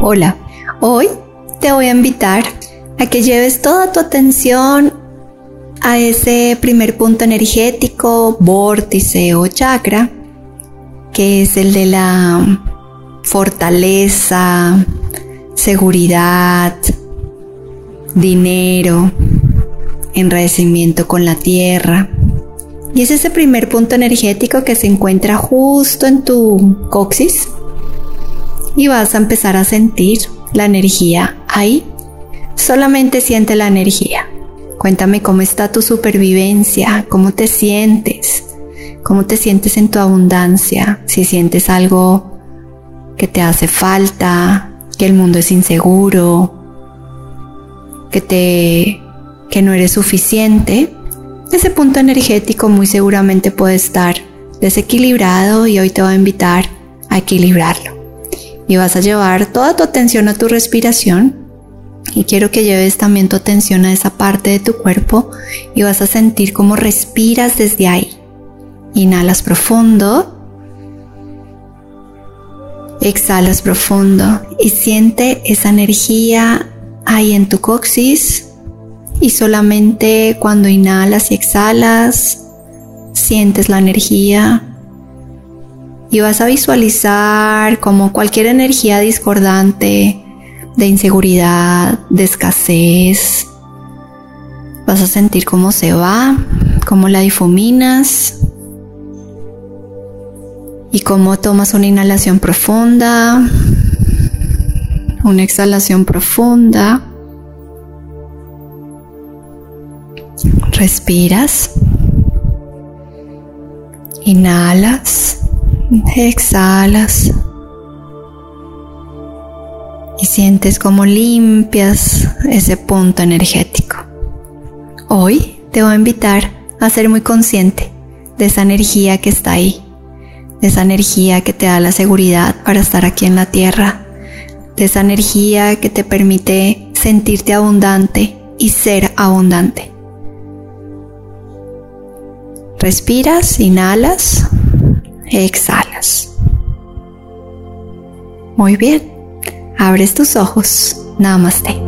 Hola, hoy te voy a invitar a que lleves toda tu atención a ese primer punto energético, vórtice o chakra, que es el de la fortaleza, seguridad, dinero, enrarecimiento con la tierra. Y es ese primer punto energético que se encuentra justo en tu coxis y vas a empezar a sentir la energía ahí. Solamente siente la energía. Cuéntame cómo está tu supervivencia, cómo te sientes, cómo te sientes en tu abundancia, si sientes algo que te hace falta, que el mundo es inseguro, que te que no eres suficiente, ese punto energético muy seguramente puede estar desequilibrado y hoy te voy a invitar a equilibrarlo y vas a llevar toda tu atención a tu respiración y quiero que lleves también tu atención a esa parte de tu cuerpo y vas a sentir cómo respiras desde ahí. Inhalas profundo. Exhalas profundo y siente esa energía ahí en tu coxis y solamente cuando inhalas y exhalas sientes la energía y vas a visualizar como cualquier energía discordante de inseguridad, de escasez. Vas a sentir cómo se va, cómo la difuminas y cómo tomas una inhalación profunda, una exhalación profunda. Respiras. Inhalas. Exhalas. Y sientes como limpias ese punto energético. Hoy te voy a invitar a ser muy consciente de esa energía que está ahí, de esa energía que te da la seguridad para estar aquí en la tierra, de esa energía que te permite sentirte abundante y ser abundante. Respiras, inhalas exhalas. Muy bien, abres tus ojos. Namaste.